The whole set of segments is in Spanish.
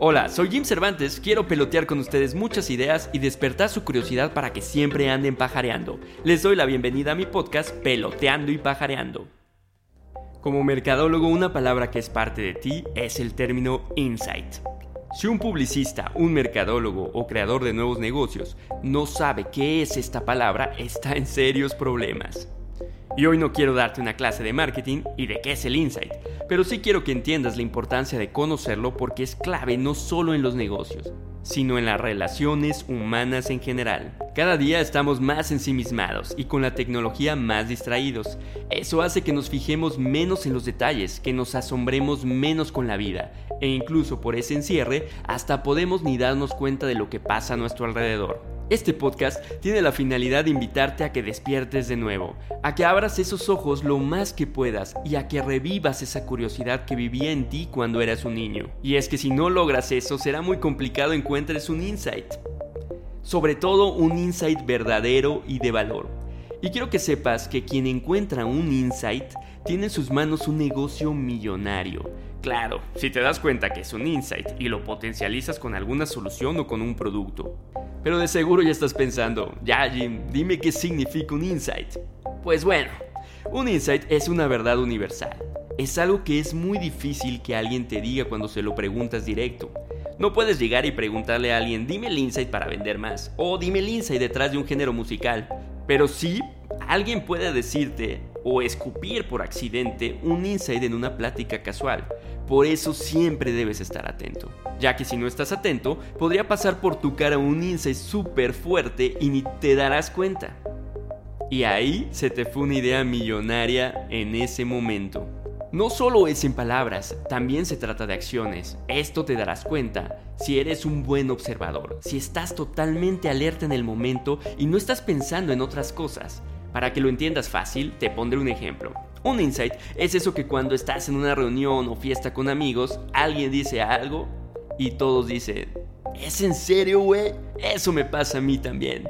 Hola, soy Jim Cervantes, quiero pelotear con ustedes muchas ideas y despertar su curiosidad para que siempre anden pajareando. Les doy la bienvenida a mi podcast Peloteando y Pajareando. Como mercadólogo, una palabra que es parte de ti es el término insight. Si un publicista, un mercadólogo o creador de nuevos negocios no sabe qué es esta palabra, está en serios problemas. Y hoy no quiero darte una clase de marketing y de qué es el insight, pero sí quiero que entiendas la importancia de conocerlo porque es clave no solo en los negocios, sino en las relaciones humanas en general. Cada día estamos más ensimismados y con la tecnología más distraídos. Eso hace que nos fijemos menos en los detalles, que nos asombremos menos con la vida, e incluso por ese encierre hasta podemos ni darnos cuenta de lo que pasa a nuestro alrededor. Este podcast tiene la finalidad de invitarte a que despiertes de nuevo, a que abras esos ojos lo más que puedas y a que revivas esa curiosidad que vivía en ti cuando eras un niño. Y es que si no logras eso, será muy complicado encuentres un insight. Sobre todo un insight verdadero y de valor. Y quiero que sepas que quien encuentra un insight tiene en sus manos un negocio millonario Claro, si te das cuenta que es un insight y lo potencializas con alguna solución o con un producto. Pero de seguro ya estás pensando, ya Jim, dime qué significa un insight. Pues bueno, un insight es una verdad universal. Es algo que es muy difícil que alguien te diga cuando se lo preguntas directo. No puedes llegar y preguntarle a alguien, dime el insight para vender más, o dime el insight detrás de un género musical. Pero sí, alguien puede decirte o escupir por accidente un insight en una plática casual. Por eso siempre debes estar atento, ya que si no estás atento, podría pasar por tu cara un insight súper fuerte y ni te darás cuenta. Y ahí se te fue una idea millonaria en ese momento. No solo es en palabras, también se trata de acciones. Esto te darás cuenta si eres un buen observador, si estás totalmente alerta en el momento y no estás pensando en otras cosas. Para que lo entiendas fácil, te pondré un ejemplo. Un insight es eso que cuando estás en una reunión o fiesta con amigos, alguien dice algo y todos dicen, ¿es en serio, güey? Eso me pasa a mí también.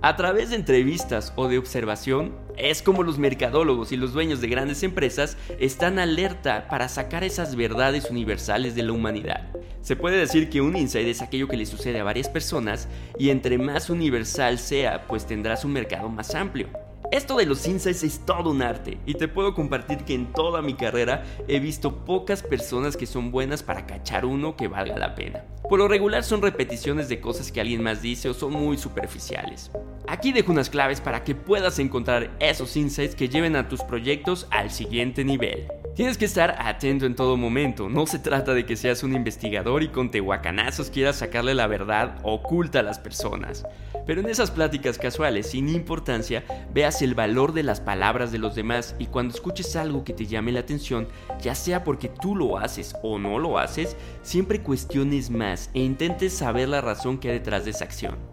A través de entrevistas o de observación, es como los mercadólogos y los dueños de grandes empresas están alerta para sacar esas verdades universales de la humanidad. Se puede decir que un insight es aquello que le sucede a varias personas y entre más universal sea, pues tendrás un mercado más amplio. Esto de los insights es todo un arte y te puedo compartir que en toda mi carrera he visto pocas personas que son buenas para cachar uno que valga la pena. Por lo regular son repeticiones de cosas que alguien más dice o son muy superficiales. Aquí dejo unas claves para que puedas encontrar esos insights que lleven a tus proyectos al siguiente nivel. Tienes que estar atento en todo momento, no se trata de que seas un investigador y con tehuacanazos quieras sacarle la verdad oculta a las personas. Pero en esas pláticas casuales, sin importancia, veas el valor de las palabras de los demás y cuando escuches algo que te llame la atención, ya sea porque tú lo haces o no lo haces, siempre cuestiones más e intentes saber la razón que hay detrás de esa acción.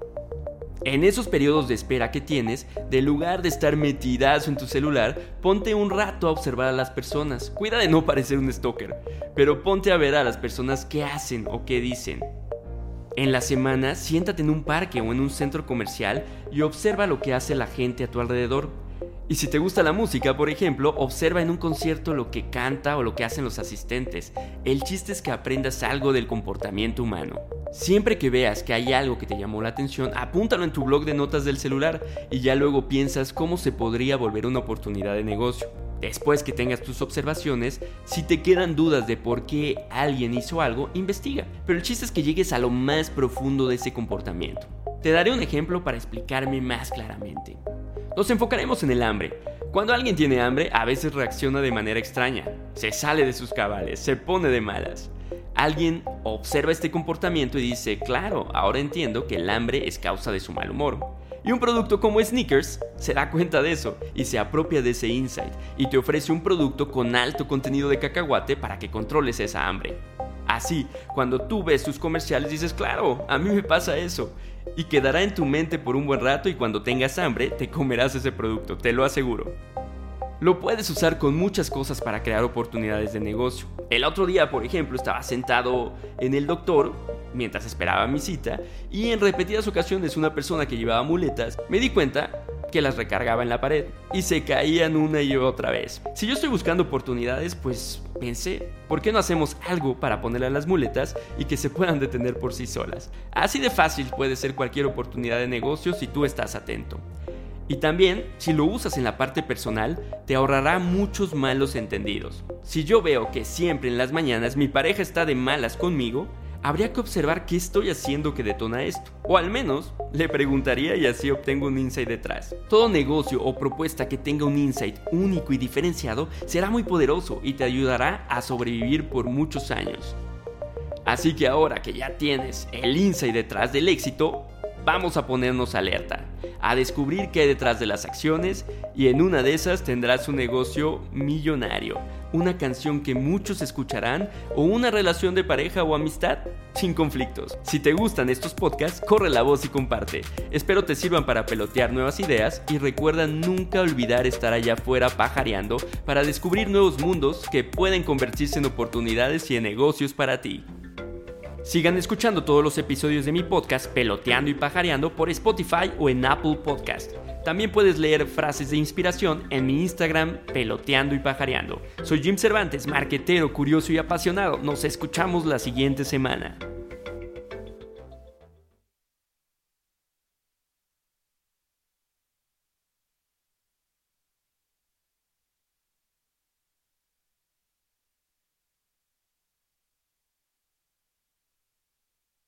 En esos periodos de espera que tienes, de lugar de estar metidazo en tu celular, ponte un rato a observar a las personas. Cuida de no parecer un stalker, pero ponte a ver a las personas qué hacen o qué dicen. En la semana, siéntate en un parque o en un centro comercial y observa lo que hace la gente a tu alrededor. Y si te gusta la música, por ejemplo, observa en un concierto lo que canta o lo que hacen los asistentes. El chiste es que aprendas algo del comportamiento humano. Siempre que veas que hay algo que te llamó la atención, apúntalo en tu blog de notas del celular y ya luego piensas cómo se podría volver una oportunidad de negocio. Después que tengas tus observaciones, si te quedan dudas de por qué alguien hizo algo, investiga. Pero el chiste es que llegues a lo más profundo de ese comportamiento. Te daré un ejemplo para explicarme más claramente. Nos enfocaremos en el hambre. Cuando alguien tiene hambre, a veces reacciona de manera extraña. Se sale de sus cabales, se pone de malas. Alguien observa este comportamiento y dice, claro, ahora entiendo que el hambre es causa de su mal humor. Y un producto como Sneakers se da cuenta de eso y se apropia de ese insight y te ofrece un producto con alto contenido de cacahuate para que controles esa hambre. Así, cuando tú ves sus comerciales dices, claro, a mí me pasa eso. Y quedará en tu mente por un buen rato y cuando tengas hambre te comerás ese producto, te lo aseguro. Lo puedes usar con muchas cosas para crear oportunidades de negocio. El otro día, por ejemplo, estaba sentado en el doctor mientras esperaba mi cita y en repetidas ocasiones una persona que llevaba muletas me di cuenta que las recargaba en la pared y se caían una y otra vez. Si yo estoy buscando oportunidades, pues pensé, ¿por qué no hacemos algo para ponerle a las muletas y que se puedan detener por sí solas? Así de fácil puede ser cualquier oportunidad de negocio si tú estás atento. Y también, si lo usas en la parte personal, te ahorrará muchos malos entendidos. Si yo veo que siempre en las mañanas mi pareja está de malas conmigo, habría que observar qué estoy haciendo que detona esto. O al menos le preguntaría y así obtengo un insight detrás. Todo negocio o propuesta que tenga un insight único y diferenciado será muy poderoso y te ayudará a sobrevivir por muchos años. Así que ahora que ya tienes el insight detrás del éxito, vamos a ponernos alerta a descubrir qué hay detrás de las acciones y en una de esas tendrás un negocio millonario, una canción que muchos escucharán o una relación de pareja o amistad sin conflictos. Si te gustan estos podcasts, corre la voz y comparte. Espero te sirvan para pelotear nuevas ideas y recuerda nunca olvidar estar allá afuera pajareando para descubrir nuevos mundos que pueden convertirse en oportunidades y en negocios para ti. Sigan escuchando todos los episodios de mi podcast Peloteando y Pajareando por Spotify o en Apple Podcast. También puedes leer frases de inspiración en mi Instagram Peloteando y Pajareando. Soy Jim Cervantes, marquetero, curioso y apasionado. Nos escuchamos la siguiente semana.